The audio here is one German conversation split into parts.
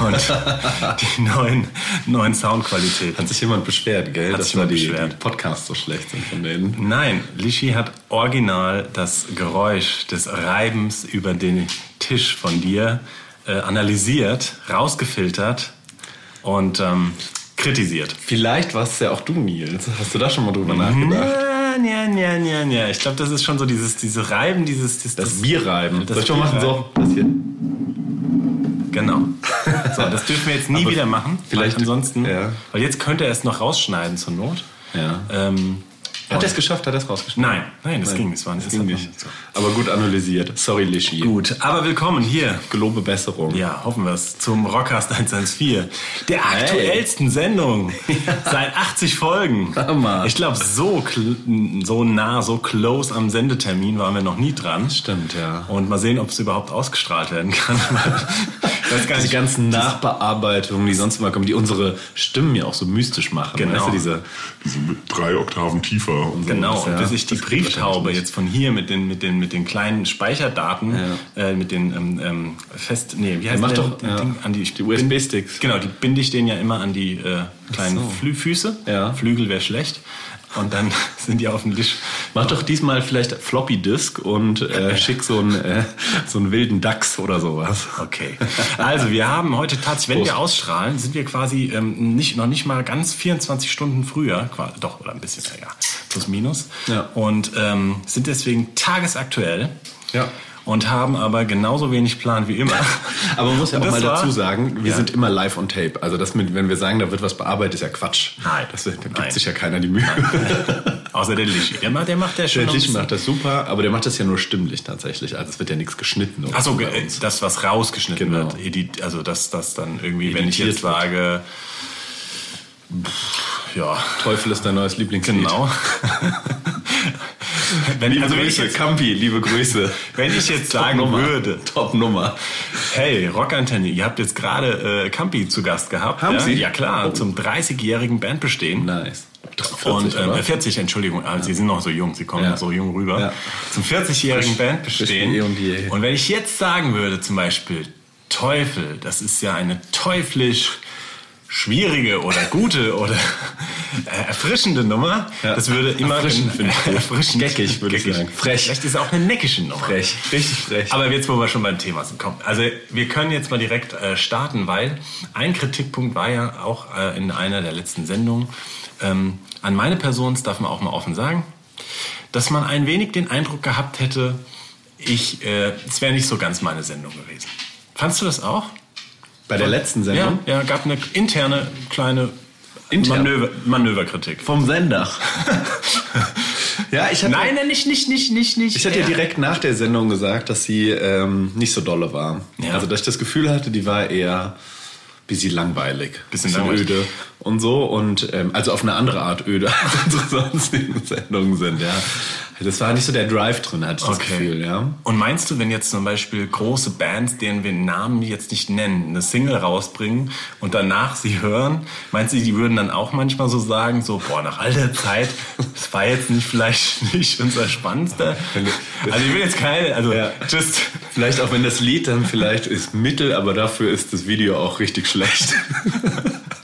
und die neuen, neuen Soundqualitäten. Hat sich jemand beschwert, gell? Hat dass sich jemand die, beschwert. die Podcasts so schlecht sind von denen. Nein, Lishi hat original das Geräusch des Reibens über den Tisch von dir äh, analysiert, rausgefiltert und ähm, kritisiert. Vielleicht warst es ja auch du, Nils. Hast du da schon mal drüber nachgedacht? Ja, ja, ja, ja. Ich glaube, das ist schon so dieses, diese Reiben, dieses, dieses Das Bierreiben. Das Soll ich mal machen? So, das hier. Genau. So, das dürfen wir jetzt nie Aber wieder machen. vielleicht- ansonsten, ja. weil jetzt könnte er es noch rausschneiden zur Not. Ja. Ähm, Hat er es geschafft? Hat er es rausgeschnitten? nein, nein, das ging nicht. Das war Das das ging nicht. so. Aber gut analysiert. Sorry, Lischi. Gut, aber willkommen hier. Gelobe Besserung. Ja, hoffen wir es. Zum Rockcast 114. Der aktuellsten Sendung. Seit 80 Folgen. Hammer. Ich glaube, so, so nah, so close am Sendetermin waren wir noch nie dran. Stimmt, ja. Und mal sehen, ob es überhaupt ausgestrahlt werden kann. ich weiß gar Die nicht, ganzen Nachbearbeitungen, die sonst immer kommen, die unsere Stimmen ja auch so mystisch machen. Genau. Weißt du, diese, diese mit drei Oktaven tiefer und so. Genau, Das, und ja, bis ich die das Brieftaube jetzt von hier mit den, mit den, mit den kleinen Speicherdaten, äh, mit den ähm, ähm, fest, nee, wie heißt mach der, doch, die ja, Ding, an die, die USB-Sticks. Genau, die binde ich denen ja immer an die äh, kleinen so. Flü Füße. Ja. Flügel wäre schlecht. Und dann sind die auf dem Tisch. Mach doch diesmal vielleicht Floppy Disk und äh, schick so einen, äh, so einen wilden Dachs oder sowas. Okay. Also wir haben heute tatsächlich, wenn Prost. wir ausstrahlen, sind wir quasi ähm, nicht, noch nicht mal ganz 24 Stunden früher, quasi, doch, oder ein bisschen, ja, ja, plus minus. Ja. Und ähm, sind deswegen tagesaktuell. Ja. Und haben aber genauso wenig Plan wie immer. Aber man muss ja auch mal war- dazu sagen, wir Ja. sind immer live on tape. Also das mit, wenn wir sagen, da wird was bearbeitet, ist ja Quatsch. Nein. Das, da gibt Nein. sich ja keiner die Mühe. Außer der Lishi. Der macht, der macht ja schon. Der bisschen- macht das super, aber der macht das ja nur stimmlich tatsächlich. Also es wird ja nichts geschnitten. Achso, das, was rausgeschnitten Genau. wird. Edit, also das, das dann irgendwie, wenn ich Editiert jetzt sage, pff, ja, Teufel ist dein neues Lieblingslied. genau. wenn, Liebe also Grüße, jetzt, Campi, liebe Grüße. wenn ich jetzt sagen Top-Nummer. würde, Top Nummer. hey, Rockantenne, ihr habt jetzt gerade äh, Campi zu Gast gehabt. Haben ja? Sie? Ja klar, Oh. zum 30-jährigen Bandbestehen. Nice. 40, und oder? 40, Entschuldigung, aber Sie sind noch so jung, Sie kommen Ja. noch so jung rüber. Ja. Zum 40-jährigen Frisch- Band bestehen. eh und je. Und wenn ich jetzt sagen würde, zum Beispiel, Teufel, das ist ja eine teuflisch schwierige oder gute oder äh, erfrischende Nummer, Ja. das würde immer Erfrischend finde ich gut. erfrischend, Geckig, würde ich sagen. Frech. Vielleicht ist auch eine neckische Nummer. Frech. Richtig frech. Aber jetzt, wo wir schon beim Thema sind, komm. Also wir können jetzt mal direkt äh, starten, weil ein Kritikpunkt war ja auch äh, in einer der letzten Sendungen ähm, an meine Person, das darf man auch mal offen sagen, dass man ein wenig den Eindruck gehabt hätte, ich, äh, es wäre nicht so ganz meine Sendung gewesen. Fandst du das auch? Bei der letzten Sendung? Ja, ja, gab eine interne kleine Intern? Manöver, Manöverkritik. Vom Sender. ja, ich hatte, Nein, nein, nicht, nicht, nicht, nicht, nicht. ich hatte Ja. direkt nach der Sendung gesagt, dass sie ähm, nicht so dolle war. Ja. Also, dass ich das Gefühl hatte, die war eher bisschen langweilig. Bisschen langweilig. öde und so. Und ähm, also auf eine andere Art öde, als unsere sonstigen Sendungen sind, ja. Das war nicht so der Drive drin, hatte ich das Gefühl, ja. Und meinst du, wenn jetzt zum Beispiel große Bands, denen wir Namen jetzt nicht nennen, eine Single rausbringen und danach sie hören, meinst du, die würden dann auch manchmal so sagen, so, boah, nach all der Zeit, das war jetzt nicht vielleicht nicht unser Spannendster? Also ich will jetzt keine, also Ja. just, Vielleicht auch wenn das Lied dann vielleicht ist mittel, aber dafür ist das Video auch richtig schlecht.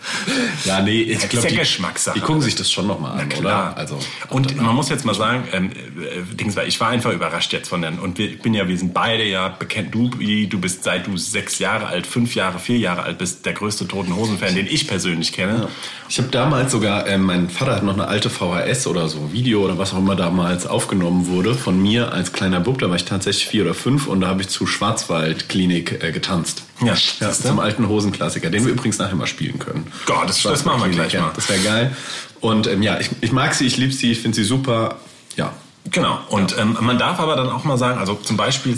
ja, nee, ich glaube, ja die, Geschmackssache. die gucken sich das schon nochmal an, Klar. oder? Also, und man muss jetzt mal sagen, ähm, äh, ich war einfach überrascht jetzt von den, und wir, ich bin ja, wir sind beide ja bekannt, du, du bist seit du sechs Jahre alt, fünf Jahre, vier Jahre alt bist, der größte Toten Hosen Fan, den ich persönlich kenne. Ich habe damals sogar, ähm, mein Vater hat noch eine alte VHS oder so, Video oder was auch immer damals aufgenommen wurde von mir als kleiner Bub. Da war ich tatsächlich vier oder fünf und da habe ich zu Schwarzwaldklinik äh, getanzt. Ja, ja siehste? zum alten Hosenklassiker, den wir übrigens nachher mal spielen können. Gott, das- das machen wir gleich ja, mal. Das wäre geil. Und ähm, ja, ich, ich mag sie, ich liebe sie, ich finde sie super. Ja, Genau. Und ähm, man darf aber dann auch mal sagen, also zum Beispiel,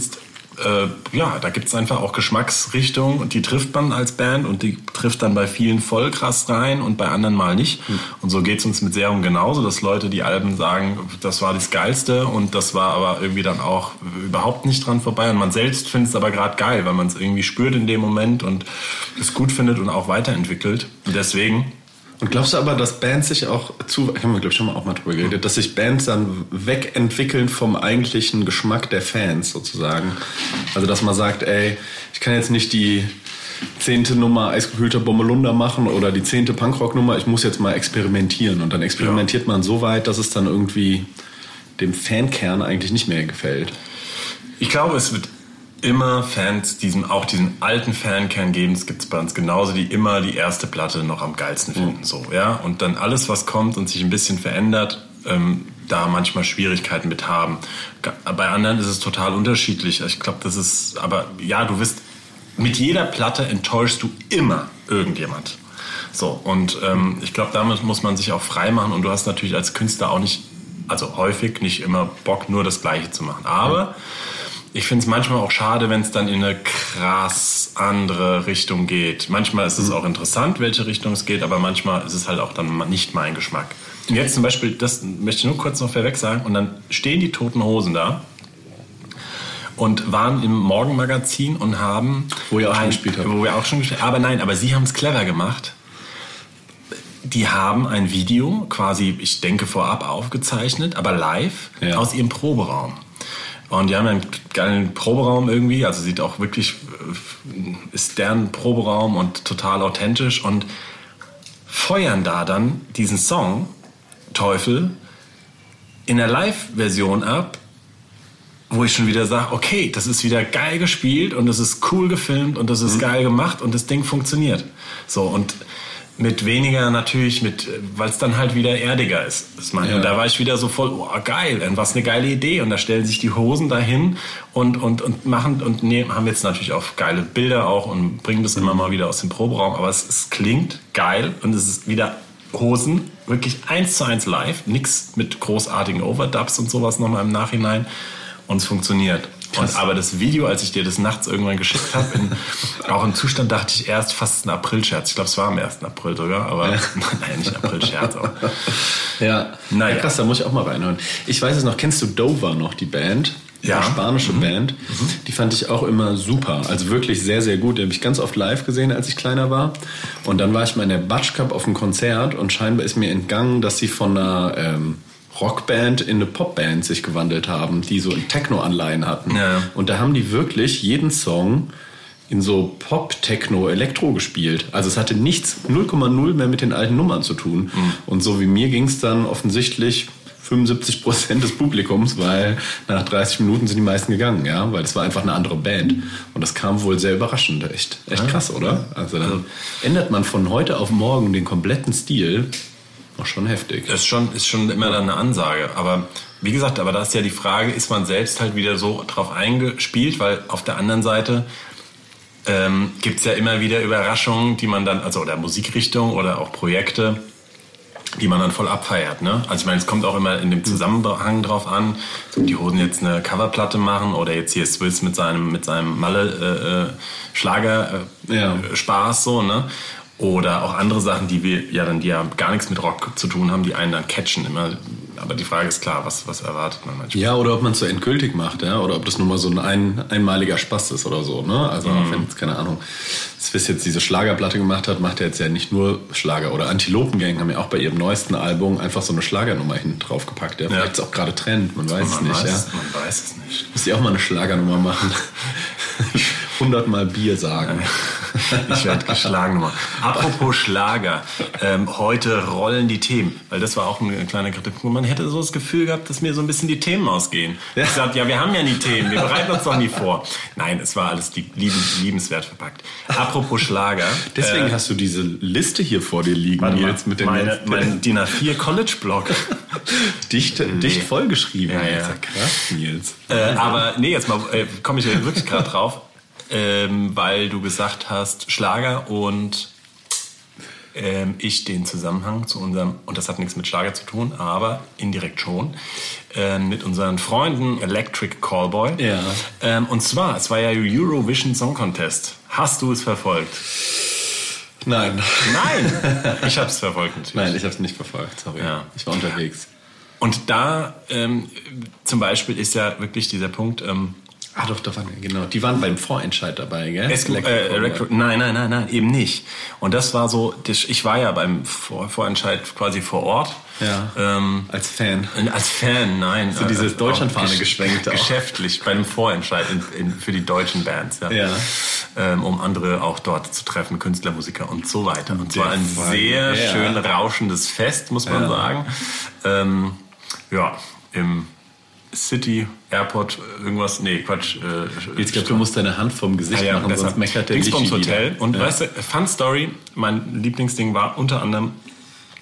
äh, ja, da gibt es einfach auch Geschmacksrichtungen und die trifft man als Band und die trifft dann bei vielen voll krass rein und bei anderen mal nicht. Mhm. Und so geht es uns mit Serum genauso, dass Leute die Alben sagen, das war das Geilste und das war aber irgendwie dann auch überhaupt nicht dran vorbei. Und man selbst findet es aber gerade geil, weil man es irgendwie spürt in dem Moment und es gut findet und auch weiterentwickelt. Und deswegen und glaubst du aber, dass Bands sich auch zu, haben wir glaube ich schon mal auch mal drüber geredet, dass sich Bands dann wegentwickeln vom eigentlichen Geschmack der Fans sozusagen? Also dass man sagt, ey, ich kann jetzt nicht die zehnte Nummer eisgekühlter Bommelunder machen oder die zehnte Punkrock-Nummer, ich muss jetzt mal experimentieren. Und dann experimentiert ja. man so weit, dass es dann irgendwie dem Fankern eigentlich nicht mehr gefällt. Ich glaube, es wird immer Fans, diesen, auch diesen alten Fankern geben. Es gibt bei uns genauso, die immer die erste Platte noch am geilsten finden. Mhm. So, ja? Und dann alles, was kommt und sich ein bisschen verändert, ähm, da manchmal Schwierigkeiten mit haben. Bei anderen ist es total unterschiedlich. Ich glaube, das ist, aber ja, du wirst, mit jeder Platte enttäuschst du immer irgendjemand. So, und ähm, ich glaube, damit muss man sich auch frei machen und du hast natürlich als Künstler auch nicht, also häufig nicht immer Bock, nur das Gleiche zu machen. Aber ich finde es manchmal auch schade, wenn es dann in eine krass andere Richtung geht. Manchmal ist es mhm. auch interessant, welche Richtung es geht, aber manchmal ist es halt auch dann nicht mein Geschmack. Und jetzt zum Beispiel, das möchte ich nur kurz noch vorweg sagen, und dann stehen die Toten Hosen da und waren im Morgenmagazin und haben... Wo ihr auch schon gespielt habt. Wo wir auch schon gespielt haben. Aber nein, aber sie haben es clever gemacht. Die haben ein Video quasi, ich denke vorab aufgezeichnet, aber live ja. aus ihrem Proberaum. Und die haben einen geilen Proberaum irgendwie, also sieht auch wirklich, ist deren Proberaum und total authentisch und feuern da dann diesen Song, Teufel, in der Live-Version ab, wo ich schon wieder sage, okay, das ist wieder geil gespielt und das ist cool gefilmt und das ist mhm. geil gemacht und das Ding funktioniert. So, und mit weniger natürlich, mit, weil es dann halt wieder erdiger ist. Das meine, ja. Und da war ich wieder so voll, oh geil, was eine geile Idee. Und da stellen sich die Hosen dahin und, und, und machen und nehmen, haben jetzt natürlich auch geile Bilder auch und bringen das mhm. immer mal wieder aus dem Proberaum. Aber es, es klingt geil und es ist wieder Hosen, wirklich eins zu eins live, nix mit großartigen Overdubs und sowas nochmal im Nachhinein. Und es funktioniert. Und, aber das Video, als ich dir das nachts irgendwann geschickt habe, auch im Zustand dachte ich erst fast ein April-Scherz. Ich glaube, es war am 1. April sogar, aber ja. nein, nicht April-Scherz. Ja. Naja. ja, krass, da muss ich auch mal reinhören. Ich weiß es noch, kennst du Dover noch, die Band? Ja. Eine spanische mhm. Band. Mhm. Die fand ich auch immer super. Also wirklich sehr, sehr gut. Die habe ich ganz oft live gesehen, als ich kleiner war. Und dann war ich mal in der Batsch Cup auf einem Konzert und scheinbar ist mir entgangen, dass sie von einer ähm, Rockband in eine Popband sich gewandelt haben, die so Techno-Anleihen hatten. Ja. Und da haben die wirklich jeden Song in so Pop, Techno, Elektro gespielt. Also es hatte nichts, 0,0 mehr mit den alten Nummern zu tun. Mhm. Und so wie mir ging es dann offensichtlich 75 Prozent des Publikums, weil nach 30 Minuten sind die meisten gegangen, ja, weil es war einfach eine andere Band. Und das kam wohl sehr überraschend. Echt, echt krass, oder? Also dann ändert man von heute auf morgen den kompletten Stil auch schon heftig. Ist schon, ist schon immer dann eine Ansage. Aber wie gesagt, aber da ist ja die Frage, ist man selbst halt wieder so drauf eingespielt, weil auf der anderen Seite ähm, gibt es ja immer wieder Überraschungen, die man dann, also oder Musikrichtung oder auch Projekte, die man dann voll abfeiert. Ne? Also ich meine, es kommt auch immer in dem Zusammenhang drauf an, ob die Hosen jetzt eine Coverplatte machen oder jetzt hier Swiss mit seinem mit seinem Malle äh, äh Schlager äh, ja. Spaß so, ne? Oder auch andere Sachen, die wir ja dann, die ja gar nichts mit Rock zu tun haben, die einen dann catchen immer. Aber die Frage ist klar, was, was erwartet man manchmal? Ja, oder ob man es so endgültig macht, ja, oder ob das nur mal so ein, ein einmaliger Spaß ist oder so, ne? Also, mhm. wenn jetzt, keine Ahnung, Swiss jetzt diese Schlagerplatte gemacht hat, macht er jetzt ja nicht nur Schlager. Oder Antilopengang haben ja auch bei ihrem neuesten Album einfach so eine Schlagernummer hinten drauf gepackt, ja. Vielleicht ist auch gerade Trend, man weiß man es nicht, weiß, ja. Man weiß es nicht. Müsst ihr auch mal eine Schlagernummer machen? 100 Mal Bier sagen. Ich werde geschlagen nochmal. Apropos Schlager. Ähm, heute rollen die Themen, weil das war auch ein kleiner Kritikpunkt. Man hätte so das Gefühl gehabt, dass mir so ein bisschen die Themen ausgehen. Ja. Ich sagte, ja, wir haben ja nie Themen, wir bereiten uns doch nie vor. Nein, es war alles liebens, liebenswert verpackt. Apropos Schlager. Deswegen äh, hast du diese Liste hier vor dir liegen, warte Nils, mit dem meine, mein DIN A4 College-Blog. dicht, nee. dicht vollgeschrieben. Ja, ja. Krass, Nils. Äh, aber nee, jetzt mal äh, komme ich wirklich gerade drauf ähm, weil du gesagt hast Schlager und ähm, ich den Zusammenhang zu unserem, und das hat nichts mit Schlager zu tun, aber indirekt schon, äh, mit unseren Freunden Electric Callboy. Ja. Ähm, und zwar, es war ja Eurovision Song Contest. Hast du es verfolgt? Nein. Nein! Ich habe es verfolgt natürlich. Nein, ich habe es nicht verfolgt, sorry. Ja. Ich war unterwegs. Und da ähm, zum Beispiel ist ja wirklich dieser Punkt, ähm, Ah, doch, doch, genau. Die waren beim Vorentscheid dabei, gell? Es, äh, Electro, nein, nein, nein, nein, eben nicht. Und das war so, ich war ja beim Vor Vorentscheid quasi vor Ort. Ja. Ähm, als Fan. Als Fan, nein. So dieses äh, Deutschlandfahne gesch geschwenkt. Auch. Geschäftlich, bei einem Vorentscheid in, in, für die deutschen Bands. Ja. ja. Ähm, um andere auch dort zu treffen, Künstler, Musiker und so weiter. Und zwar ein sehr ja. schön rauschendes Fest, muss man Ja. sagen. Ähm, ja, im City Airport irgendwas, nee, Quatsch. Äh, Jetzt glaube du musst deine Hand vom Gesicht ja, ja, machen, deshalb sonst meckert der Dingsbums Hotel. wieder. Und ja. weißt du, Fun Story, mein Lieblingsding war unter anderem,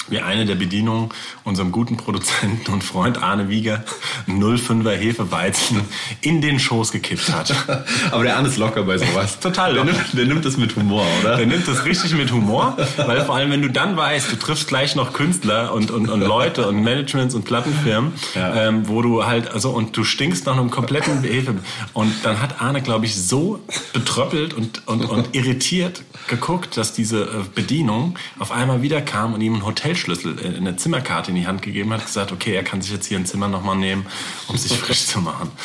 wie eine der Bedienungen unserem guten Produzenten und Freund Arne Wieger 05er Hefeweizen in den Schoß gekippt hat. Aber der Arne ist locker bei sowas. Total Der locker. nimmt, der nimmt das mit Humor, oder? Der nimmt das richtig mit Humor, weil vor allem, wenn du dann weißt, du triffst gleich noch Künstler und, und, und Leute und Managements und Plattenfirmen, Ja. ähm, wo du halt, also, und du stinkst nach einem kompletten Hefe. Und dann hat Arne, glaube ich, so betröppelt und, und, und irritiert geguckt, dass diese äh, Bedienung auf einmal wieder kam und ihm einen Hotelschlüssel, äh, eine Zimmerkarte in die Hand gegeben hat, gesagt, okay, er kann sich jetzt hier ein Zimmer nochmal nehmen, um sich frisch zu machen.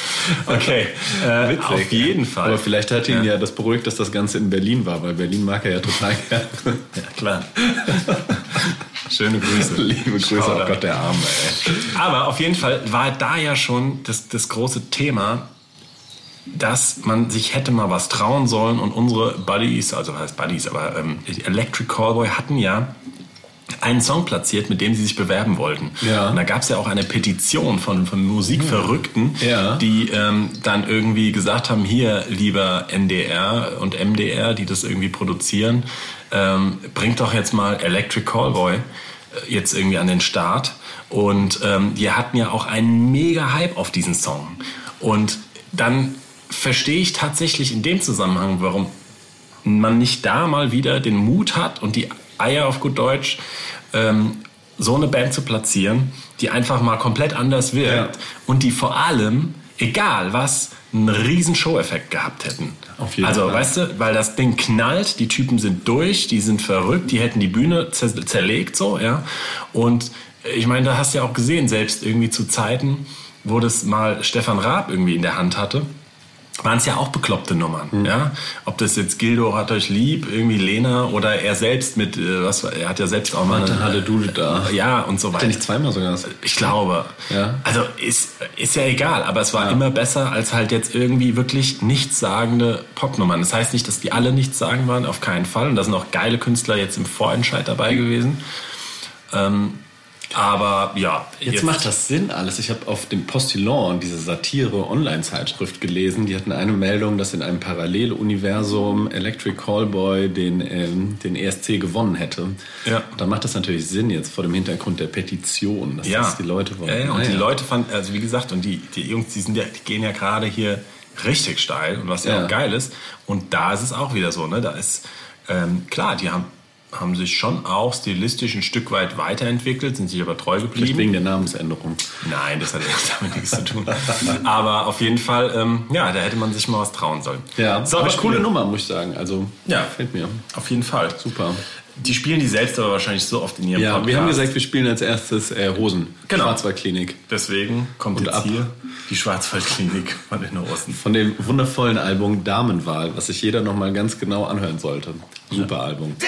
Okay, äh, Witzig, auf jeden. Fall. Aber vielleicht hat ihn Ja. ja. das beruhigt, dass das Ganze in Berlin war, weil Berlin mag er ja total gerne. Ja, klar. Schöne Grüße. Liebe Grüße, Shoutout. oh Gott, der Arme, ey. Aber auf jeden Fall war da ja schon das, das große Thema, dass man sich hätte mal was trauen sollen und unsere Buddies, also was heißt Buddies, aber ähm, Electric Callboy hatten ja einen Song platziert, mit dem sie sich bewerben wollten. Ja. Und da gab es ja auch eine Petition von, von Musikverrückten, Ja. die ähm, dann irgendwie gesagt haben, hier, lieber NDR und MDR, die das irgendwie produzieren, ähm, bringt doch jetzt mal Electric Callboy äh, jetzt irgendwie an den Start. Und ähm, die hatten ja auch einen mega Hype auf diesen Song. Und dann verstehe ich tatsächlich in dem Zusammenhang, warum man nicht da mal wieder den Mut hat und die Eier auf gut Deutsch, ähm, so eine Band zu platzieren, die einfach mal komplett anders wirkt Ja. und die vor allem, egal was, einen riesen Show-Effekt gehabt hätten. Auf jeden also, Fall. weißt du, weil das Ding knallt, die Typen sind durch, die sind verrückt, die hätten die Bühne zer zerlegt, so, ja. Und ich meine, da hast du ja auch gesehen, selbst irgendwie zu Zeiten, wo das mal Stefan Raab irgendwie in der Hand hatte, waren es ja auch bekloppte Nummern, Mhm. ja. Ob das jetzt Gildo hat euch lieb, irgendwie Lena oder er selbst mit, äh, was, war- er hat ja selbst auch mal Warte, hatte du da. ja und so Hat er weiter. nicht zweimal sogar? Ich glaube. Ja. Also ist, ist ja egal, aber es war immer besser als halt jetzt irgendwie wirklich nichtssagende Popnummern. Das heißt nicht, dass die alle nichtssagend waren, auf keinen Fall. Und da sind auch geile Künstler jetzt im Vorentscheid dabei gewesen. Ähm, aber ja, Jetzt, macht das Sinn alles. Ich habe auf dem Postillon diese Satire-Online-Zeitschrift gelesen. Die hatten eine Meldung, dass in einem Paralleluniversum Electric Callboy den, ähm, den ESC gewonnen hätte. Ja. Da macht das natürlich Sinn jetzt vor dem Hintergrund der Petition, dass ja. das die Leute wollen. Ja, ja, und Ah, die ja. Leute fanden, also wie gesagt, und die, die Jungs, die, sind ja, die gehen ja gerade hier richtig steil und was ja, Ja. auch geil ist. Und da ist es auch wieder so, ne? Da ist, ähm, klar, die haben, haben sich schon auch stilistisch ein Stück weit weiterentwickelt, sind sich aber treu Vielleicht geblieben. wegen der Namensänderung. Nein, das hat ja damit nichts zu tun. Aber auf jeden Fall, ähm, ja, da hätte man sich mal was trauen sollen. Ja, so, aber coole Nummer, muss ich sagen. Also, Ja. gefällt mir. Auf jeden Fall. Super. Die spielen die selbst aber wahrscheinlich so oft in ihrem Ja, Podcast. wir haben gesagt, wir spielen als erstes äh, Hosen. Genau. Schwarzwaldklinik. Deswegen kommt Und jetzt ab. hier die Schwarzwaldklinik von den Osten. Von dem wundervollen Album Damenwahl, was sich jeder nochmal ganz genau anhören sollte. Super Album. Der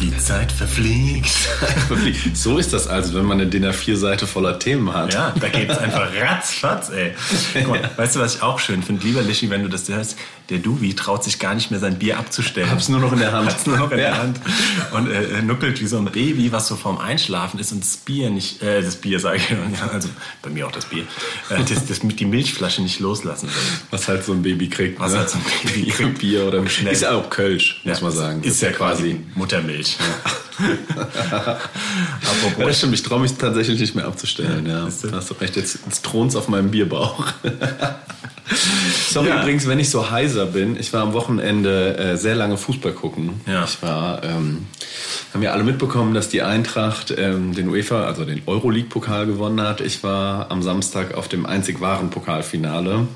Die Zeit verfliegt. So ist das also, wenn man eine DIN A4-Seite voller Themen hat. Ja, da geht's einfach ratzfatz, ey. Guck mal, weißt du, was ich auch schön finde? Lieber Lischi, wenn du das hörst, der Duvi traut sich gar nicht mehr sein Bier abzustellen. Hab's nur noch in der Hand. Hab's nur noch in der Hand. Und äh, nuckelt wie so ein Baby, was so vorm Einschlafen ist und das Bier nicht, äh, das Bier sage ich, also bei mir auch das Bier, äh, das, das, die Milchflasche nicht loslassen will. Was halt so ein Baby kriegt. Was ne? halt so ein Baby kriegt. Bier oder Schnell. Ist ja auch Kölsch, muss man sagen. Ist ja quasi Muttermilch. Apropos. Ja, das stimmt, ich traue mich tatsächlich nicht mehr abzustellen. Ja, ja. hast du recht, jetzt, jetzt thront auf meinem Bierbauch. Sorry ja. übrigens, wenn ich so heiser bin. Ich war am Wochenende äh, sehr lange Fußball gucken. Ja. Ich war, ähm, haben ja alle mitbekommen, dass die Eintracht ähm, den UEFA, also den Euroleague-Pokal gewonnen hat. Ich war am Samstag auf dem einzig wahren Pokalfinale.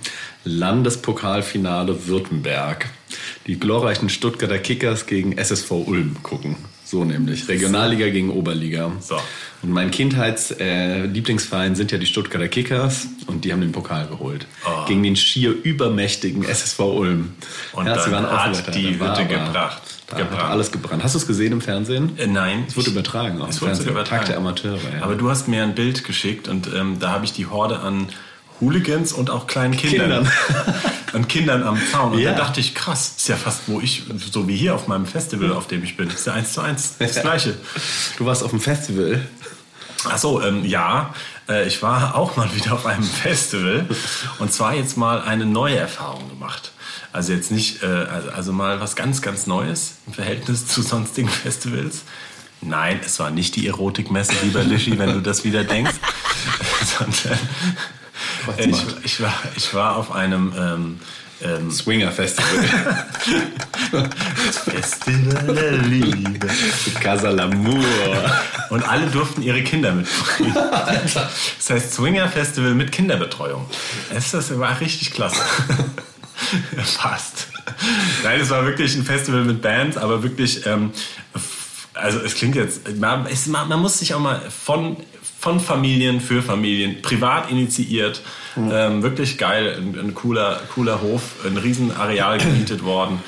Landespokalfinale Württemberg. Die glorreichen Stuttgarter Kickers gegen SSV Ulm gucken. So nämlich. Regionalliga gegen Oberliga. So. Und mein Kindheitslieblingsverein äh, sind ja die Stuttgarter Kickers und die haben den Pokal geholt. Oh. Gegen den schier übermächtigen SSV Ulm. Und ja, dann hat die Hütte gebracht. Da gebracht. hat alles gebrannt. Hast du es gesehen im Fernsehen? Äh, nein. Es wurde übertragen. Es wurde übertragen. Tag der Amateure. Ja. Aber du hast mir ein Bild geschickt und ähm, da habe ich die Horde an Hooligans und auch kleinen Kindern. Kindern. und Kindern am Zaun. Und ja. da dachte ich, krass, ist ja fast, wo ich, so wie hier auf meinem Festival, auf dem ich bin, ist ja eins zu eins das Gleiche. Du warst auf dem Festival? Ach so, ähm, ja. Äh, ich war auch mal wieder auf einem Festival und zwar jetzt mal eine neue Erfahrung gemacht. Also jetzt nicht, äh, also, also mal was ganz, ganz Neues im Verhältnis zu sonstigen Festivals. Nein, es war nicht die Erotikmesse, lieber Lischi, wenn du das wieder denkst, sondern ich, ich, war, ich war auf einem ähm, ähm, Swinger Festival. Festival der Liebe. Casa l'Amour. Und alle durften ihre Kinder mitbringen. Das heißt Swinger Festival mit Kinderbetreuung. Das, das war richtig klasse. Fast. Nein, es war wirklich ein Festival mit Bands, aber wirklich, ähm, also es klingt jetzt, man, es, man, man muss sich auch mal von von Familien für Familien, privat initiiert. Mhm. Ähm, wirklich geil, ein, ein, cooler, cooler Hof, ein Riesenareal gemietet worden.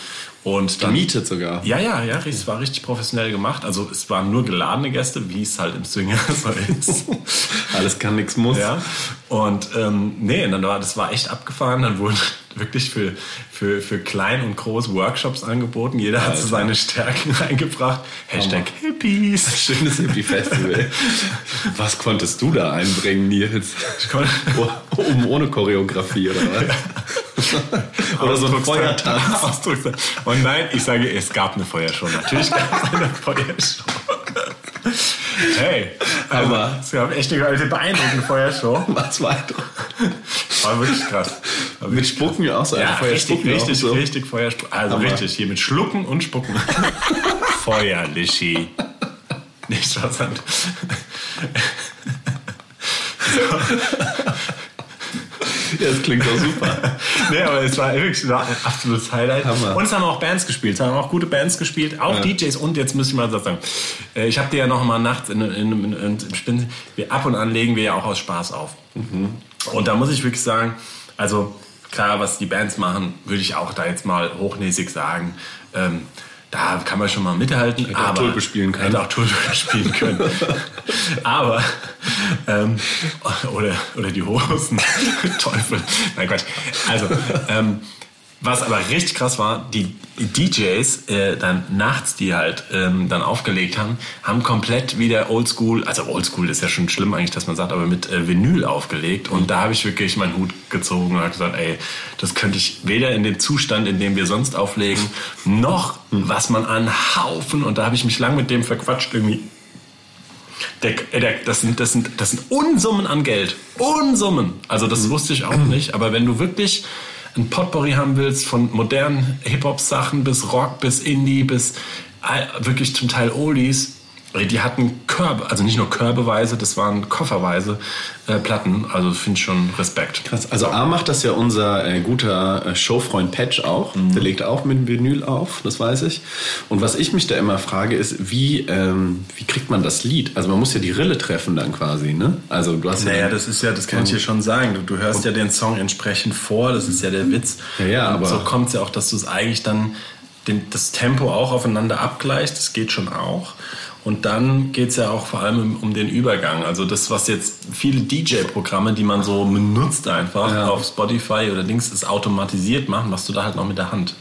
Und dann, Gemietet sogar. Ja, ja, ja, es war richtig professionell gemacht. Also es waren nur geladene Gäste, wie es halt im Swinger so ist. Alles kann, nichts muss. Ja. Und ähm, nee, dann war, das war echt abgefahren. Dann wurden wirklich für, für, für klein und groß Workshops angeboten. Jeder Alter. hat so seine Stärken reingebracht. Hashtag Hippies. Schönes Hippie-Festival. Was konntest du da einbringen, Nils? Oben ohne Choreografie oder was? oder so ein Feuertanz. Und nein, ich sage, es gab eine Feuershow. Natürlich gab es eine Feuershow. Hey, aber es gab echt eine beeindruckende Feuershow. Was war War wirklich krass. War mit Spucken auch so. Ja, richtig, richtig, so. richtig Feuerspucken. Also aber richtig, hier mit Schlucken und Spucken. Feuer, Lischi. Nicht was an. Ja, das klingt doch super. nee, aber es war wirklich ein absolutes Highlight. Hammer. Und es haben auch Bands gespielt, es haben auch gute Bands gespielt, auch ja. DJs. Und jetzt muss ich mal sagen, äh, ich habe dir ja noch mal nachts in, in, in, in ab und an legen wir ja auch aus Spaß auf. Mhm. Und da muss ich wirklich sagen, also klar, was die Bands machen, würde ich auch da jetzt mal hochnäsig sagen. Ähm, da kann man schon mal mithalten. Hätte aber, auch Tulpe spielen können. Hätte auch Tulpe spielen können. aber, ähm, oder, oder die Hosen. Teufel. Nein, Quatsch. Also, ähm, was aber richtig krass war, die DJs äh, dann nachts, die halt ähm, dann aufgelegt haben, haben komplett wieder Oldschool, also Oldschool ist ja schon schlimm eigentlich, dass man sagt, aber mit äh, Vinyl aufgelegt. Und da habe ich wirklich meinen Hut gezogen und habe gesagt, ey, das könnte ich weder in dem Zustand, in dem wir sonst auflegen, noch was man an Haufen. Und da habe ich mich lang mit dem verquatscht irgendwie. Der, der, das, sind, das, sind, das sind Unsummen an Geld. Unsummen. Also das wusste ich auch nicht. Aber wenn du wirklich ein Potpourri haben willst, von modernen Hip-Hop-Sachen bis Rock, bis Indie, bis wirklich zum Teil Oldies, die hatten Körbe, also nicht nur körbeweise, das waren kofferweise äh, Platten. Also finde ich schon Respekt. Krass. Also A macht das ja unser äh, guter äh, Showfreund Patch auch. Mhm. Der legt auch mit Vinyl auf, das weiß ich. Und was ich mich da immer frage, ist, wie, ähm, wie kriegt man das Lied? Also man muss ja die Rille treffen dann quasi, ne? Also du hast naja, ja das ist ja, das kann ich dir schon sagen. Du, du hörst ja den Song entsprechend vor, das ist ja der Witz. Ja, ja aber so kommt es ja auch, dass du es eigentlich dann den, das Tempo auch aufeinander abgleicht. Das geht schon auch. Und dann geht es ja auch vor allem um den Übergang. Also das, was jetzt viele DJ-Programme, die man so benutzt einfach ja. auf Spotify oder Dings, ist automatisiert machen, machst du da halt noch mit der Hand.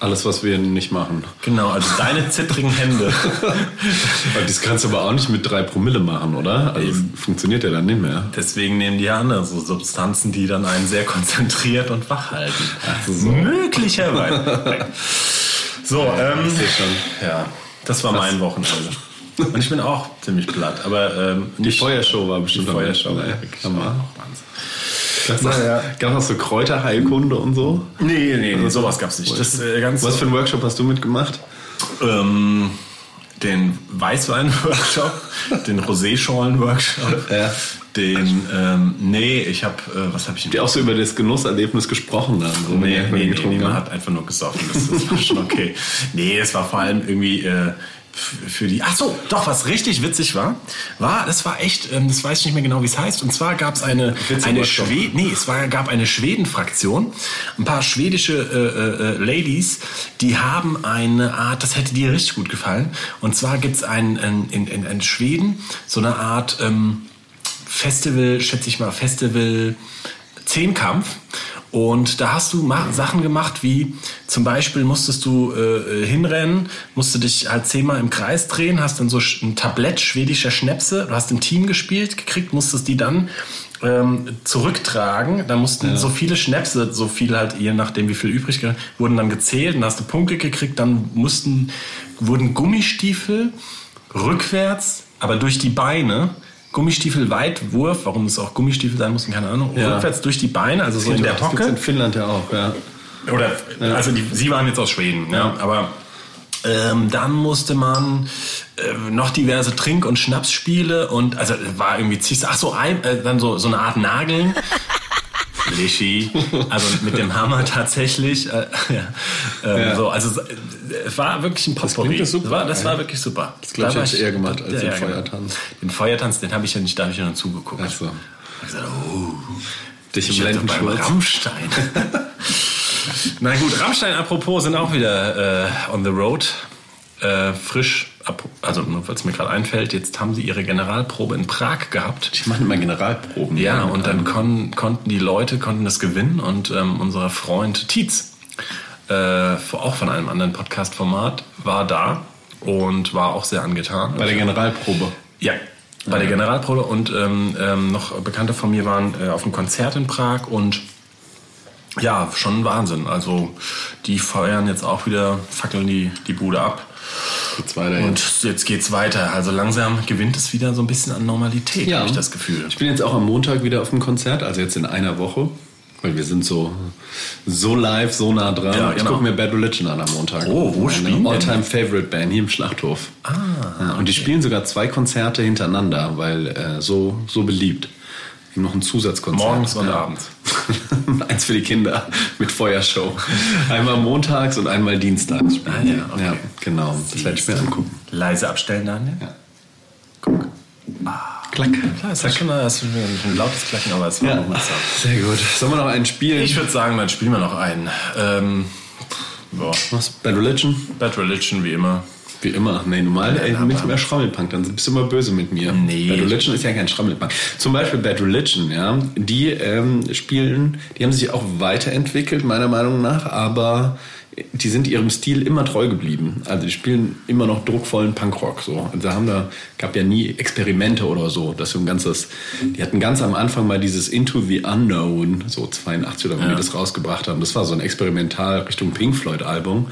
Alles, was wir nicht machen. Genau, also deine zittrigen Hände. das kannst du aber auch nicht mit drei Promille machen, oder? Also das funktioniert ja dann nicht mehr. Deswegen nehmen die andere so Substanzen, die dann einen sehr konzentriert und wach halten. So. Möglicherweise. so, ähm, ja, das war mein Wochenende. Und ich bin auch ziemlich platt, aber ähm, die Feuershow war bestimmt die Feuershow. Ja, Hammer. Gab es noch so Kräuterheilkunde und so? Nee, nee, nee sowas gab es nicht. Das, äh, Was für einen Workshop hast du mitgemacht? Ähm, den Weißwein-Workshop, den Rosé-Schorlen-Workshop, ja. den, ähm, nee, ich habe, äh, was habe ich Die auch so über das Genusserlebnis gesprochen haben. So nee, nee, nee, nee, man hat einfach nur gesoffen, das, das war schon okay. nee, es war vor allem irgendwie... Äh, für die. Ach so, doch, was richtig witzig war, war, das war echt, ähm, das weiß ich nicht mehr genau, wie es heißt. Und zwar gab es eine, eine Schweden, nee, es war, gab eine Schweden-Fraktion, ein paar schwedische äh, äh, äh, Ladies, die haben eine Art, das hätte dir richtig gut gefallen. Und zwar gibt es ein, ein, in, in, in Schweden so eine Art ähm, Festival, schätze ich mal, Festival Zehnkampf. Und da hast du Sachen gemacht, wie zum Beispiel musstest du äh, hinrennen, musst du dich halt zehnmal im Kreis drehen, hast dann so ein Tablett schwedischer Schnäpse, du hast im Team gespielt, gekriegt, musstest die dann ähm, zurücktragen. Da mussten ja. so viele Schnäpse, so viel halt, je nachdem wie viel übrig wurden dann gezählt, dann hast du Punkte gekriegt, dann mussten, wurden Gummistiefel rückwärts, aber durch die Beine Gummistiefel Weitwurf, warum es auch Gummistiefel sein mussten, keine Ahnung, ja. rückwärts durch die Beine, also so in der Hocke. Das in Finnland ja auch, ja. Oder, ja. also die, sie waren jetzt aus Schweden, ja, aber ähm, dann musste man äh, noch diverse Trink- und Schnapsspiele und also war irgendwie ach so ein, äh, dann so so eine Art Nageln Lischi, also mit dem Hammer tatsächlich. Äh, ja, äh, ja. So, also es war wirklich ein Potpourri. Das, das, war, das war wirklich super. Das glaube ich, hätte eher gemacht als den Feuertanz. Den Feuertanz, den habe ich ja nicht, da habe ich ja nur zugeguckt. Ach so. Ich gesagt, oh, dich im Blendenschutz. Rammstein. Na gut, Rammstein apropos sind auch wieder äh, on the road. Äh, frisch, also nur weil es mir gerade einfällt, jetzt haben sie ihre Generalprobe in Prag gehabt. Die machen immer Generalproben. Ja, und dann kon konnten die Leute konnten das gewinnen und ähm, unser Freund Tietz, äh, auch von einem anderen Podcast-Format, war da und war auch sehr angetan. Bei der Generalprobe? Ja, bei der Generalprobe und ähm, ähm, noch Bekannte von mir waren äh, auf einem Konzert in Prag und ja, schon Wahnsinn. Also die feuern jetzt auch wieder, fackeln die, die Bude ab. Geht's weiter und jetzt. jetzt geht's weiter. Also langsam gewinnt es wieder so ein bisschen an Normalität, ja. habe ich das Gefühl. Ich bin jetzt auch am Montag wieder auf dem Konzert, also jetzt in einer Woche. Weil wir sind so, so live, so nah dran. Ja, genau. Ich gucke mir Bad Religion an am Montag. Oh, wo spielen All-Time Favorite Band hier im Schlachthof. Ah. Ja, und okay. die spielen sogar zwei Konzerte hintereinander, weil äh, so, so beliebt noch ein Zusatzkonzert. Morgens und ja. abends. Eins für die Kinder mit Feuershow. Einmal montags und einmal dienstags. Ah, ja, okay. ja, genau. Das werde ich mir angucken. Leise abstellen, dann, Ja. Guck. Ah. Klack. Klar, es ist schon das ist ein lautes Klacken, aber es war ja. gut. Sehr gut. Sollen wir noch einen spielen? Ich würde sagen, dann spielen wir noch einen. Ähm, Was? Bad Religion? Bad Religion, wie immer. Wie immer. Nee, normal ey, mit mehr Schrammelpunk, dann bist du immer böse mit mir. Nee. Bad Religion ist ja kein Schrammelpunk. Zum Beispiel Bad Religion, ja, die ähm, spielen, die haben sich auch weiterentwickelt, meiner Meinung nach, aber die sind ihrem Stil immer treu geblieben. Also die spielen immer noch druckvollen Punkrock. So. Also da haben da gab ja nie Experimente oder so. Das so ein ganzes. Die hatten ganz am Anfang mal dieses Into the Unknown, so 82 oder wann ja. die das rausgebracht haben. Das war so ein Experimental Richtung Pink Floyd Album.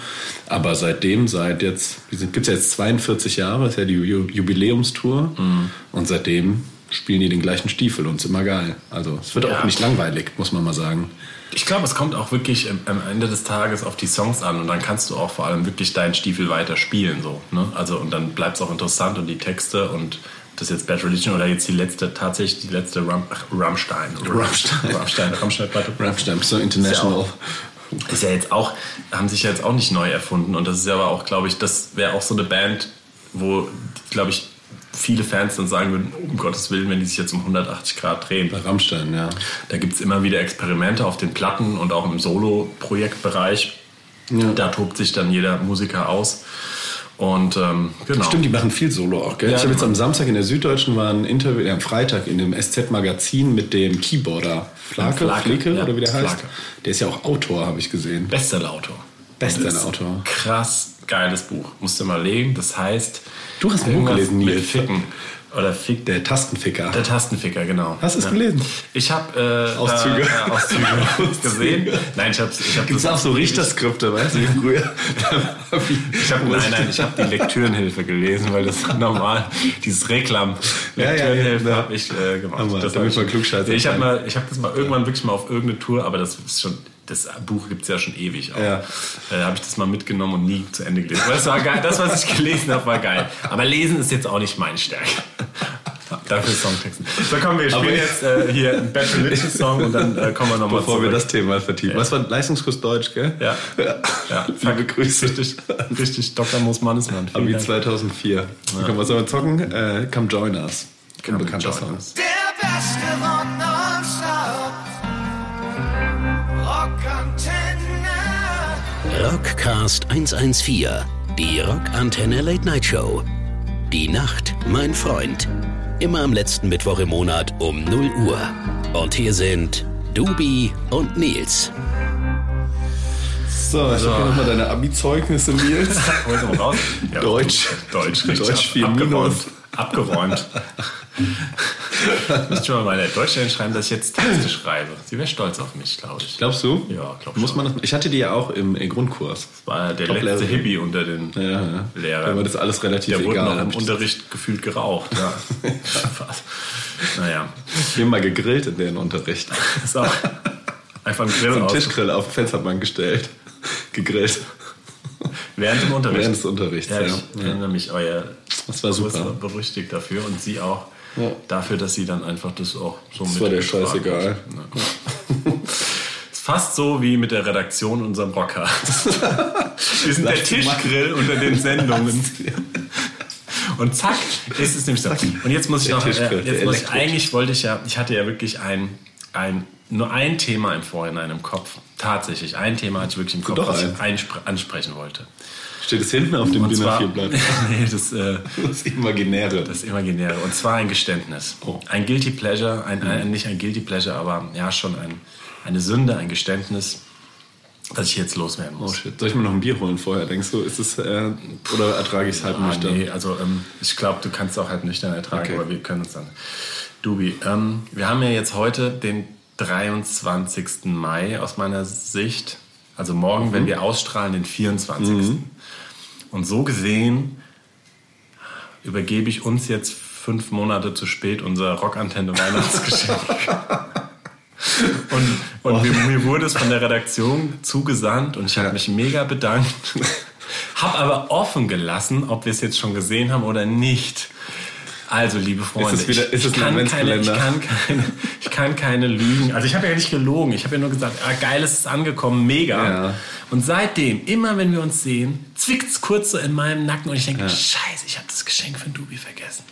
Aber seitdem, seit jetzt, gibt es ja jetzt 42 Jahre, ist ja die Jubiläumstour. Mhm. Und seitdem spielen die den gleichen Stiefel und ist immer geil. Also es wird ja. auch nicht langweilig, muss man mal sagen. Ich glaube, es kommt auch wirklich am Ende des Tages auf die Songs an und dann kannst du auch vor allem wirklich deinen Stiefel weiter spielen. So, ne? also, und dann bleibt es auch interessant und die Texte und das jetzt Bad Religion oder jetzt die letzte, tatsächlich die letzte Ram, ach, Rammstein. Rammstein. Rammstein, Rammstein, Rammstein, so international. Ist ja, ist ja jetzt auch, haben sich ja jetzt auch nicht neu erfunden und das ist ja aber auch, glaube ich, das wäre auch so eine Band, wo, glaube ich, viele Fans dann sagen würden, um Gottes Willen, wenn die sich jetzt um 180 Grad drehen. Bei Rammstein, ja. Da gibt es immer wieder Experimente auf den Platten und auch im Solo-Projektbereich. Ja. Da tobt sich dann jeder Musiker aus. Und ähm, genau. Stimmt, die machen viel Solo auch, gell? Ja, ich habe jetzt am Samstag in der Süddeutschen war ein Interview, äh, am Freitag in dem SZ-Magazin mit dem Keyboarder Flake, Flake, Flake ja, oder wie der heißt. Flake. Der ist ja auch Autor, habe ich gesehen. Bestsellerautor. Bestsellerautor. Krass geiles Buch. Musst du mal legen. Das heißt. Du hast ein Buch gelesen, Nils. Ficken. Oder Fick. Der Tastenficker. Der Tastenficker, genau. Hast du es Ja. gelesen? Ich habe äh, Auszüge. Da, äh, Auszüge gesehen. Nein, ich habe ich hab Gibt es auch so Richterskripte, weißt du, wie früher? Ich hab, nein, nein, ich habe die Lektürenhilfe gelesen, weil das normal, dieses Reklam Ja, ja, Lektürenhilfe ja. habe ich äh, gemacht. Hammer, das damit hab man Klugscheißer Ich habe habe das mal irgendwann wirklich mal auf irgendeine Tour, aber das ist schon, das Buch gibt's ja schon ewig. Auch. Ja. Äh, habe ich das mal mitgenommen und nie zu Ende gelesen. Das war geil. Das, was ich gelesen habe, war geil. Aber lesen ist jetzt auch nicht meine Stärke. Dafür Songtexten. So, komm, wir spielen jetzt äh, hier einen Bad Religious Song und dann äh, kommen wir nochmal Bevor zurück. wir das Thema vertiefen. Was war Leistungskurs Deutsch, gell? Ja. ja. Liebe Grüße. Richtig, richtig Dr. Moos Mannesmann. Abi Dank. 2004. Komm, was sollen wir zocken? Äh, Come Join Us. Come Unbekannter join Song. us. Der beste Rock Rockcast 114, die Rockantenne Late Night Show. Die Nacht, mein Freund. Immer am letzten Mittwoch im Monat um 0 Uhr. Und hier sind Dubi und Nils. So, ich habe hier nochmal deine Abi-Zeugnisse, Nils. Deutsch. Deutsch, richtig. Deutsch vier abgeräumt. Minus. Abgeräumt. Ich muss schon mal meine Deutschstellen schreiben, dass ich jetzt Texte schreibe. Sie wäre stolz auf mich, glaube ich. Glaubst du? Ja, glaub Muss man das, ich hatte die ja auch im äh, Grundkurs. war der Top letzte. Hippie unter den Ja, ja. Da Lehrern. war das alles relativ Der wurde egal. noch Hab im ich das- Unterricht gefühlt geraucht. Ja. Naja, Wir haben mal gegrillt in deren Unterricht. auch einfach ein Grill So einen. Tischgrill auf den Fensterbank gestellt. Gegrillt. Während dem Unterricht. Während des Unterrichts, Ja, ich Ja. erinnere mich, euer Das war super. berüchtigt dafür und sie auch Ja. dafür, dass sie dann einfach das auch so Das war der scheißegal. gut. Ist fast so wie mit der Redaktion unserem Rockcast. Wir sind der. Tischgrill unter den Sendungen. Und zack, ist es nämlich so. Und jetzt muss ich noch, äh, jetzt muss ich, eigentlich wollte ich ja, ich hatte ja wirklich ein, ein, nur ein Thema im Vorhinein im Kopf. Tatsächlich, ein Thema hatte ich wirklich im Kopf, Doch was ich ansprechen wollte. Steht es hinten auf dem DIN zwar, A4 Blatt? nee, das, äh, Das Imaginäre. das Imaginäre. Und zwar ein Geständnis. Oh. Ein Guilty Pleasure, ein, ein, nicht ein Guilty Pleasure, aber ja schon ein, eine Sünde, ein Geständnis, das ich jetzt loswerden Oh muss. shit. Soll ich mir noch ein Bier holen vorher? Denkst du, ist es, äh, oder ertrage ich es halt Ah, nüchtern? nee, also ähm, ich glaube, du kannst auch halt nüchtern ertragen, Okay. aber wir können uns dann. Dubi, ähm, wir haben ja jetzt heute den 23. Mai aus meiner Sicht. Also morgen, Mhm. wenn wir ausstrahlen, den 24. Und so gesehen übergebe ich uns jetzt fünf Monate zu spät unser Rockantenne Weihnachtsgeschenk. Und, und mir, mir wurde es von der Redaktion zugesandt und ich habe mich mega bedankt. Hab aber offen gelassen, ob wir es jetzt schon gesehen haben oder nicht. Also, liebe Freunde, Ist es wieder- ich, ist es ich, kann keine, ich, kann keine, ich kann keine Lügen. Also ich habe ja nicht gelogen. Ich habe ja nur gesagt, ah, geil, es ist angekommen, mega. Ja. Und seitdem, immer wenn wir uns sehen, zwickt es kurz so in meinem Nacken und ich denke, scheiße, ich habe das Geschenk von Dubi vergessen.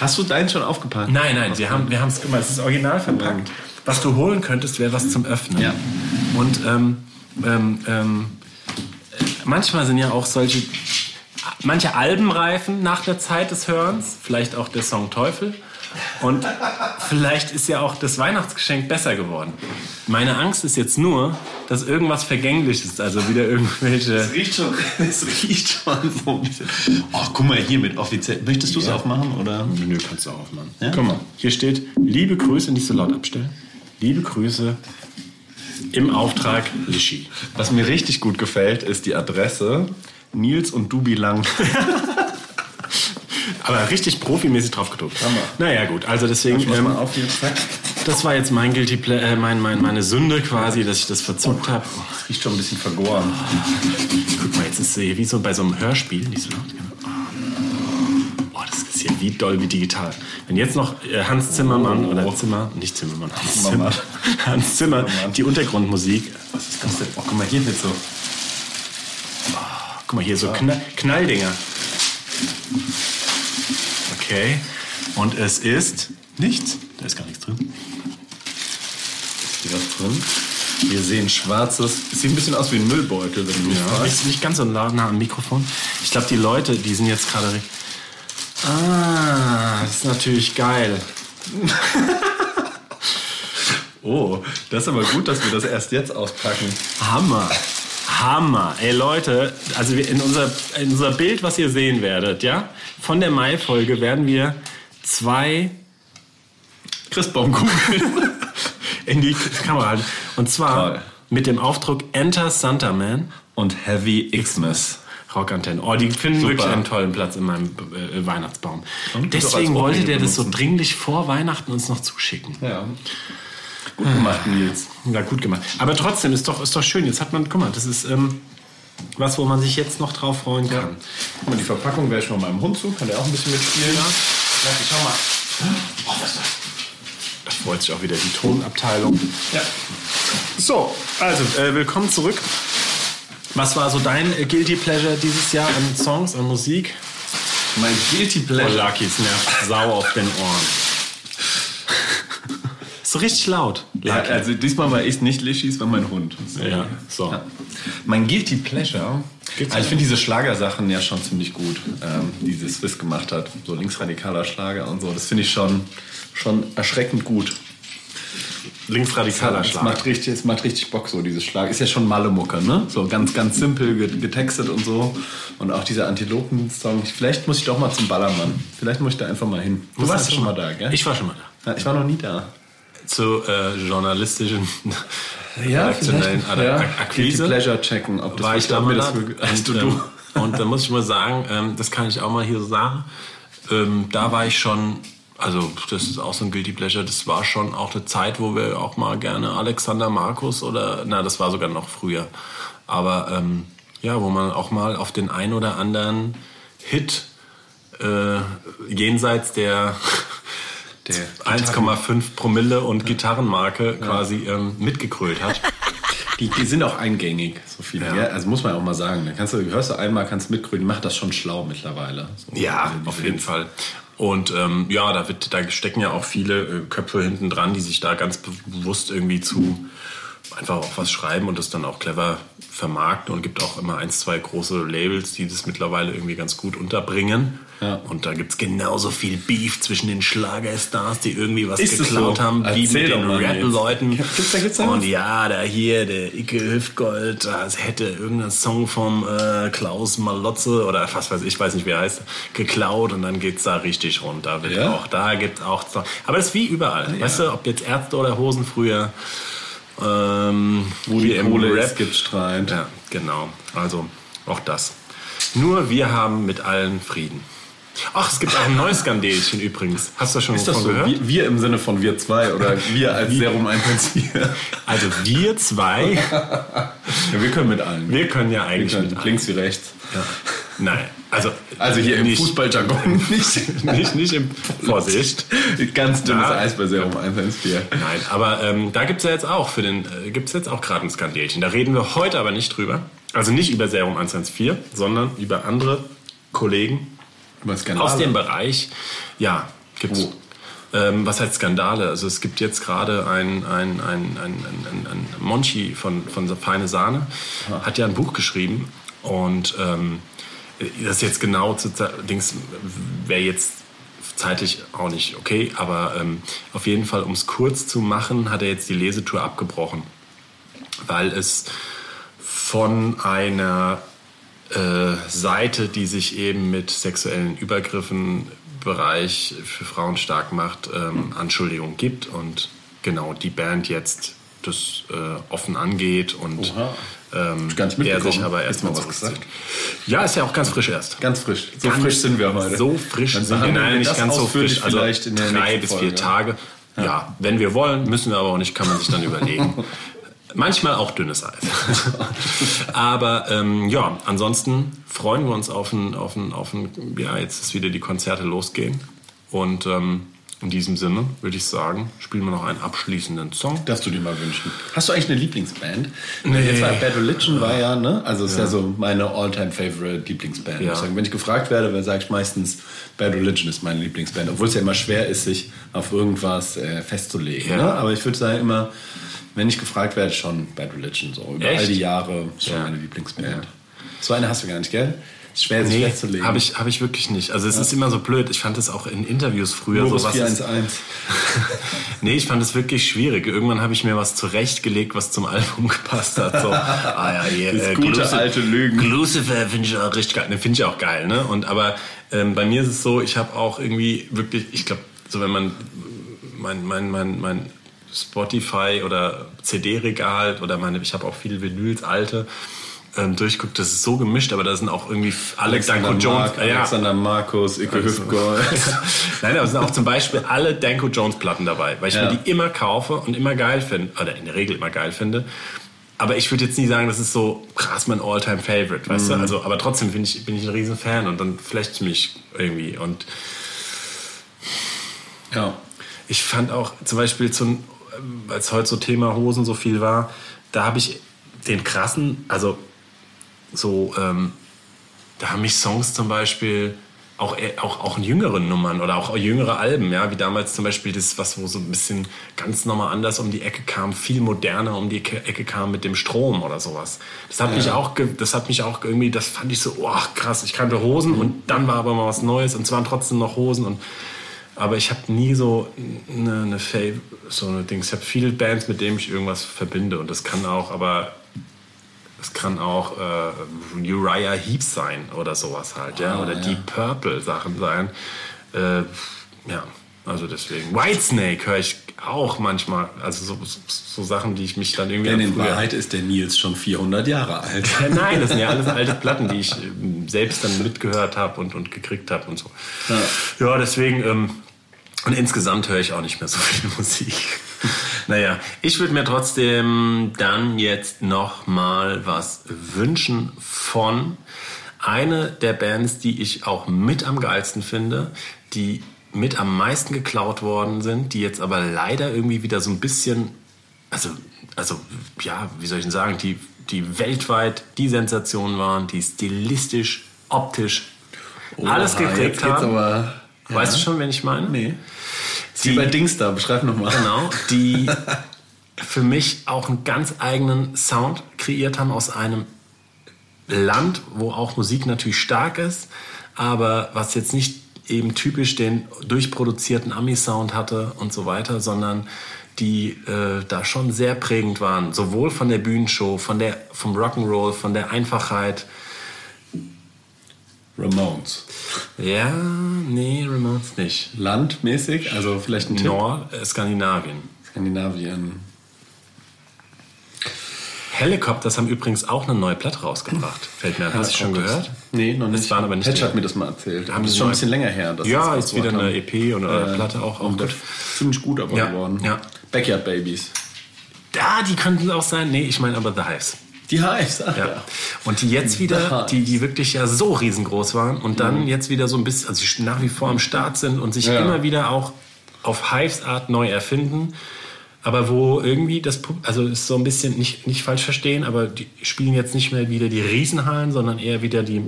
Hast du deinen schon aufgepackt? Nein, nein, wir haben wir es gemacht. Es ist original verpackt. Was du holen könntest, wäre was zum Öffnen. Ja. Und ähm, ähm, ähm, äh, manchmal sind ja auch solche, manche Alben reifen nach der Zeit des Hörens, vielleicht auch der Song Teufel. Und vielleicht ist ja auch das Weihnachtsgeschenk besser geworden. Meine Angst ist jetzt nur, dass irgendwas vergänglich ist, also wieder irgendwelche. Es riecht schon, es riecht schon so. Oh, guck mal hier mit offiziell. Möchtest du es aufmachen oder? Nö, kannst du aufmachen. Ja? Guck mal, hier steht, liebe Grüße, nicht so laut abstellen. Liebe Grüße im Auftrag Lischi. Was mir richtig gut gefällt, ist die Adresse Nils und Dubi Lang. Aber richtig profimäßig drauf gedruckt. Hammer. Naja, gut, also deswegen, Mach ähm, mal auf. Zack. das war jetzt mein Guilty Ple äh, mein, mein, meine Sünde quasi, dass ich das verzockt habe. Es riecht schon ein bisschen vergoren. Guck mal, jetzt ist es wie so bei so einem Hörspiel, nicht so laut. Boah, das ist hier wie doll wie digital. Wenn jetzt noch äh, Hans Zimmermann oder Zimmer, nicht Zimmermann, Hans Zimmer, Zimmermann. Hans Zimmer, die Untergrundmusik. Was ist das denn? Oh, guck mal, hier wird so. Guck mal, hier so Knall Knalldinger. Okay. Und es ist nichts. Da ist gar nichts drin. Ist hier was drin? Wir sehen schwarzes. Sieht ein bisschen aus wie ein Müllbeutel, wenn du Ja, ist nicht ganz so nah am Mikrofon. Ich glaube, die Leute, die sind jetzt gerade. Ah, das ist natürlich geil. Oh, das ist aber gut, dass wir das erst jetzt auspacken. Hammer. Hammer. Ey Leute, also in unser, in unser Bild, was ihr sehen werdet, ja, von der Mai-Folge werden wir zwei Christbaumkugeln. in die Kamera halten. Und zwar Toll. mit dem Aufdruck Enter Santa Man. Und Heavy Xmas. Rockantenne. Oh, die finden Super. wirklich einen tollen Platz in meinem äh, Weihnachtsbaum. Und Deswegen wollte der das so dringlich vor Weihnachten uns noch zuschicken. Ja. Gut gemacht, Nils. Ja, gut gemacht. Aber trotzdem ist doch, ist doch schön. Jetzt hat man, guck mal, das ist ähm, was, wo man sich jetzt noch drauf freuen kann. Guck mal, die Verpackung wäre ich mal meinem Hund zu. Kann der auch ein bisschen mitspielen? Ja, schau mal. Oh, was ist das? Da freut sich auch wieder die Tonabteilung. Ja. So, also, äh, willkommen zurück. Was war so dein äh, Guilty Pleasure dieses Jahr an Songs, an Musik? Mein Guilty Oh, Pleasure. Lucky's nervt sau auf den Ohren. So richtig laut. Ja, also diesmal war ich nicht Lischis, war mein Hund. Ja, so. Ja. Mein Guilty Pleasure. Gibt's Also ich finde diese Schlagersachen ja schon ziemlich gut, ähm, die das Swiss gemacht hat. So linksradikaler Schlager und so. Das finde ich schon, schon erschreckend gut. Linksradikaler Es Schlag. macht, richtig, es macht richtig Bock, so dieses Schlag. Ist ja schon Malle-Mucke, ne? So ganz, ganz simpel get- getextet und so. Und auch dieser Antilopen-Song. Vielleicht muss ich doch mal zum Ballermann. Vielleicht muss ich da einfach mal hin. Du warst ja schon mal da, gell? Ich war schon mal da. Ja, ich war noch nie da. Zu äh, journalistischen redaktionellen vielleicht, Ad- ja. Akquise. Guilty Pleasure checken, ob das war ich da mal das wirklich- Hast du, und, du. ähm, und da muss ich mal sagen, ähm, das kann ich auch mal hier so sagen. Ähm, da war ich schon, also das ist auch so ein Guilty Pleasure, das war schon auch eine Zeit, wo wir auch mal gerne Alexander Markus oder, na, das war sogar noch früher. Aber ähm, ja, wo man auch mal auf den ein oder anderen Hit äh, jenseits der, Der 1,5 Promille und Gitarrenmarke quasi ähm, mitgekrölt hat. Die, die sind auch eingängig, so viele. Ja. Ja. Also muss man auch mal sagen. Da kannst du, hörst du einmal, kannst mitgründen, macht das schon schlau mittlerweile. So, Ja, diese- diese auf jeden Fall. Und ähm, ja, da, wird, da stecken ja auch viele äh, Köpfe hinten dran, die sich da ganz bewusst irgendwie zu einfach auch was schreiben und das dann auch clever vermarkten und gibt auch immer eins, zwei große Labels, die das mittlerweile irgendwie ganz gut unterbringen. Ja. Und da gibt's genauso viel Beef zwischen den Schlagerstars, die irgendwie was Ist es geklaut so? haben, wie mit den. Rap-Leuten. Und ja, da hier, der Icke Hüftgold, das hätte irgendein Song vom äh, Klaus Malotze oder was weiß ich, weiß nicht wie er heißt, geklaut und dann geht's da richtig rund. Da wird Ja? auch, da gibt's auch Aber das ist wie überall. Weißt du, ob jetzt Ärzte oder Hosen früher, ähm, Wo die im Kohle Rap gibt Streit. Ja, genau. Also auch das. Nur wir haben mit allen Frieden. Ach, es gibt auch ein neues Skandelchen übrigens. Hast du schon Ist das so? gehört? Wir, wir im Sinne von wir zwei oder wir als Serum 114? Also wir zwei, ja, wir können mit allen. wir können ja Wir eigentlich können mit allen. links wie rechts. Nein, also Also hier im nicht, Fußballjargon nicht. nicht, nicht im Vorsicht. Ganz dünnes Ja. Eis bei Serum 114. Nein, aber ähm, da gibt's ja jetzt auch für den äh, gibt's jetzt auch gerade ein Skandelchen. Da reden wir heute aber nicht drüber. Also nicht über Serum 114, sondern über andere Kollegen aus dem Bereich. Ja, gibt's. Wo? Ähm, was heißt Skandale? Also es gibt jetzt gerade ein, ein, ein, ein, ein, ein Monchi von, von Feine Sahne, hat ja ein Buch geschrieben und ähm, das jetzt genau zu Dings wäre jetzt zeitlich auch nicht okay, aber ähm, auf jeden Fall, um es kurz zu machen, hat er jetzt die Lesetour abgebrochen, weil es von einer äh, Seite, die sich eben mit sexuellen Übergriffen Bereich für Frauen stark macht, ähm, Anschuldigungen gibt und genau die Band jetzt das äh, offen angeht und Oha. Ähm, Gar nicht er mitbekommen. sich aber erstmal du mal was gesagt? Ja, ist ja auch ganz frisch erst. Ganz frisch. So Ganz frisch sind wir heute. So frisch Dann sind wir. Nein, nicht ganz so frisch. Also vielleicht in der drei bis Folge. vier Tage. Ja. wenn wir wollen, müssen wir aber auch nicht, kann man sich dann überlegen. Manchmal auch dünnes Eis. aber ähm, ja, ansonsten freuen wir uns auf ein, auf ein, auf ein, ja, jetzt ist wieder die Konzerte losgehen. Und ähm, in diesem Sinne würde ich sagen, spielen wir noch einen abschließenden Song. Darfst du dir mal wünschen. Hast du eigentlich eine Lieblingsband? Nee. Jetzt war Bad Religion war ja, ne? Also ist ja, ja so meine all-time-favorite Lieblingsband. Ja. Wenn ich gefragt werde, dann sage ich meistens, Bad Religion ist meine Lieblingsband. Obwohl es ja immer schwer ist, sich auf irgendwas äh, festzulegen. Ja. Ne? Aber ich würde sagen immer, wenn ich gefragt werde, schon Bad Religion. So über Echt? all die Jahre schon meine Lieblingsband. So eine hast du gar nicht, gell? Ist schwer, sich nee, festzulegen. Habe ich, hab ich wirklich nicht. Also es ja. ist immer so blöd. Ich fand es auch in Interviews früher Nur so was. 411. nee, ich fand es wirklich schwierig. Irgendwann habe ich mir was zurechtgelegt, was zum Album gepasst hat. So, ah ja, hier, äh, gute Glucifer, alte Lügen. Lucifer finde ich auch richtig geil. Ne, finde ich auch geil. Ne? Und aber ähm, bei mir ist es so, ich habe auch irgendwie wirklich, ich glaube, so wenn man mein, mein, mein, mein Spotify oder CD-Regal oder meine, ich habe auch viele Vinyls, alte ähm, durchguckt, das ist so gemischt, aber da sind auch irgendwie alle Alexander Danko Jones. Mark, ja. Alexander Markus, Ike also, Hüftgold. Nein, aber es sind auch zum Beispiel alle Danko Jones Platten dabei, weil ich ja. mir die immer kaufe und immer geil finde, oder in der Regel immer geil finde. Aber ich würde jetzt nie sagen, das ist so krass mein Alltime favorite weißt mhm. du? Also, aber trotzdem bin ich, bin ich ein riesen Fan und dann flecht mich irgendwie und ja. Ich fand auch zum Beispiel, zum, als heute so Thema Hosen so viel war, da habe ich den krassen, also so, ähm, da haben mich Songs zum Beispiel auch, äh, auch, auch in jüngeren Nummern oder auch jüngere Alben, ja, wie damals zum Beispiel das, was wo so ein bisschen ganz nochmal anders um die Ecke kam, viel moderner um die Ecke kam mit dem Strom oder sowas. Das hat ja. mich auch, das hat mich auch irgendwie, das fand ich so, oh krass, ich kannte Hosen mhm. und dann war aber mal was Neues und es waren trotzdem noch Hosen und aber ich habe nie so eine, eine Fav so eine Dings. Ich habe viele Bands, mit denen ich irgendwas verbinde und das kann auch, aber es kann auch äh, Uriah Heep sein oder sowas halt, ja, ah, oder ja. Deep Purple Sachen sein. Äh, ja, also deswegen. Whitesnake höre ich auch manchmal, also so, so, so, Sachen, die ich mich dann irgendwie. Denn in Wahrheit ist der Nils schon 400 Jahre alt. Nein, das sind ja alles alte Platten, die ich ähm, selbst dann mitgehört habe und, und gekriegt habe und so. Ja, ja deswegen. Ähm, und insgesamt höre ich auch nicht mehr so viel Musik. Naja, ich würde mir trotzdem dann jetzt noch mal was wünschen von eine der Bands, die ich auch mit am geilsten finde, die mit am meisten geklaut worden sind, die jetzt aber leider irgendwie wieder so ein bisschen, also, also ja, wie soll ich denn sagen, die, die weltweit die Sensation waren, die stilistisch, optisch oh, alles gekriegt haben. Aber, ja. Weißt du schon, wen ich meine? Nee. Die, Wie bei Dings da, beschreib nochmal. Genau, die für mich auch einen ganz eigenen Sound kreiert haben aus einem Land, wo auch Musik natürlich stark ist, aber was jetzt nicht eben typisch den durchproduzierten Ami-Sound hatte und so weiter, sondern die äh, da schon sehr prägend waren, sowohl von der Bühnenshow, von der, vom Rock'n'Roll, von der Einfachheit. Ramones. Ja, nee, Ramones nicht. Landmäßig, also vielleicht ein Nord, äh, Skandinavien. Skandinavien. Helicopters haben übrigens auch eine neue Platte rausgebracht. Fällt mir an. Hast du schon gehört? Nee, noch nicht. Das waren aber nicht Patch hat mir das mal erzählt. Haben das ist schon ein bisschen länger her. ja, ist wieder eine EP oder eine Platte auch. auch gut. Ziemlich gut aber ja, geworden. Ja. Backyard Babies. Ja, die könnten auch sein. Nee, ich meine aber The Hives. Die Hives, ach, ja. ja. Und die jetzt wieder, die, die wirklich ja so riesengroß waren und dann mhm. jetzt wieder so ein bisschen, also nach wie vor am Start sind und sich ja. immer wieder auch auf Hives Art neu erfinden aber wo irgendwie das, also ist so ein bisschen nicht, nicht falsch verstehen, aber die spielen jetzt nicht mehr wieder die Riesenhallen, sondern eher wieder die,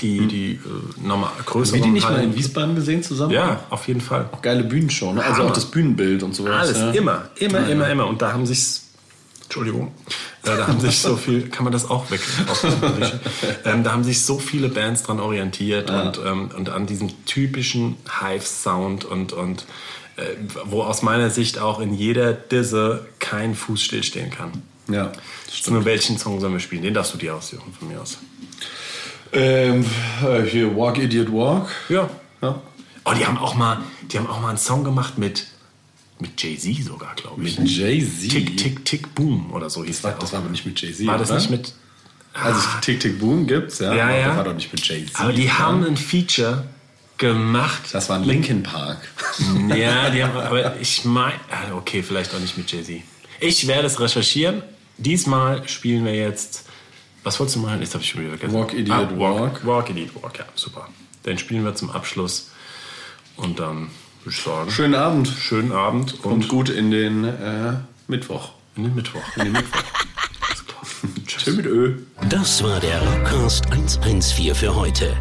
die, hm. die äh, nochmal größeren Haben die nicht mal in Wiesbaden gesehen zusammen? Ja, auf jeden Fall. Auch geile Bühnenshow, ne? also auch das Bühnenbild und sowas. Alles, ja. immer, immer, ja, immer, immer. Und da haben sich, Entschuldigung, äh, da haben sich so viel, kann man das auch weg? ähm, da haben sich so viele Bands dran orientiert ja. und, ähm, und an diesem typischen Hive-Sound und, und äh, wo aus meiner Sicht auch in jeder Disse kein Fuß stillstehen kann. Ja. Nur welchen Song sollen wir spielen? Den darfst du dir aussuchen von mir aus. Ähm, äh, hier Walk Idiot Walk. Ja. ja. Oh, die haben auch mal, die haben auch mal einen Song gemacht mit mit Jay-Z sogar, glaube ich. Mit Jay-Z? Tick, Tick, Tick, Boom oder so hieß das. War, das war aber nicht mit Jay-Z. War das oder? nicht mit. Also Tick, Tick, Boom gibt's, ja. Ja, ja. Das war doch nicht mit Jay-Z. Aber die oder? haben ein Feature gemacht. Das war ein Linkin Park. Ja, die haben, aber ich meine, ah, okay, vielleicht auch nicht mit Jay-Z. Ich werde es recherchieren. Diesmal spielen wir jetzt, was wolltest du machen? Jetzt habe ich schon wieder vergessen. Walk Idiot ah, walk, walk. Walk Idiot Walk, ja, super. Den spielen wir zum Abschluss und dann würde ich sagen. Schönen Abend. Schönen Abend. Und gut in den äh, Mittwoch. In den Mittwoch. In den Mittwoch. Tschüss mit Ö. Das war der Rockcast 114 für heute.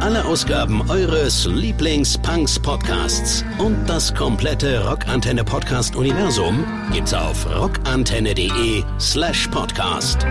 Alle Ausgaben eures Lieblings-Punks-Podcasts und das komplette Rockantenne Podcast-Universum gibt's auf rockantenne.de slash podcast.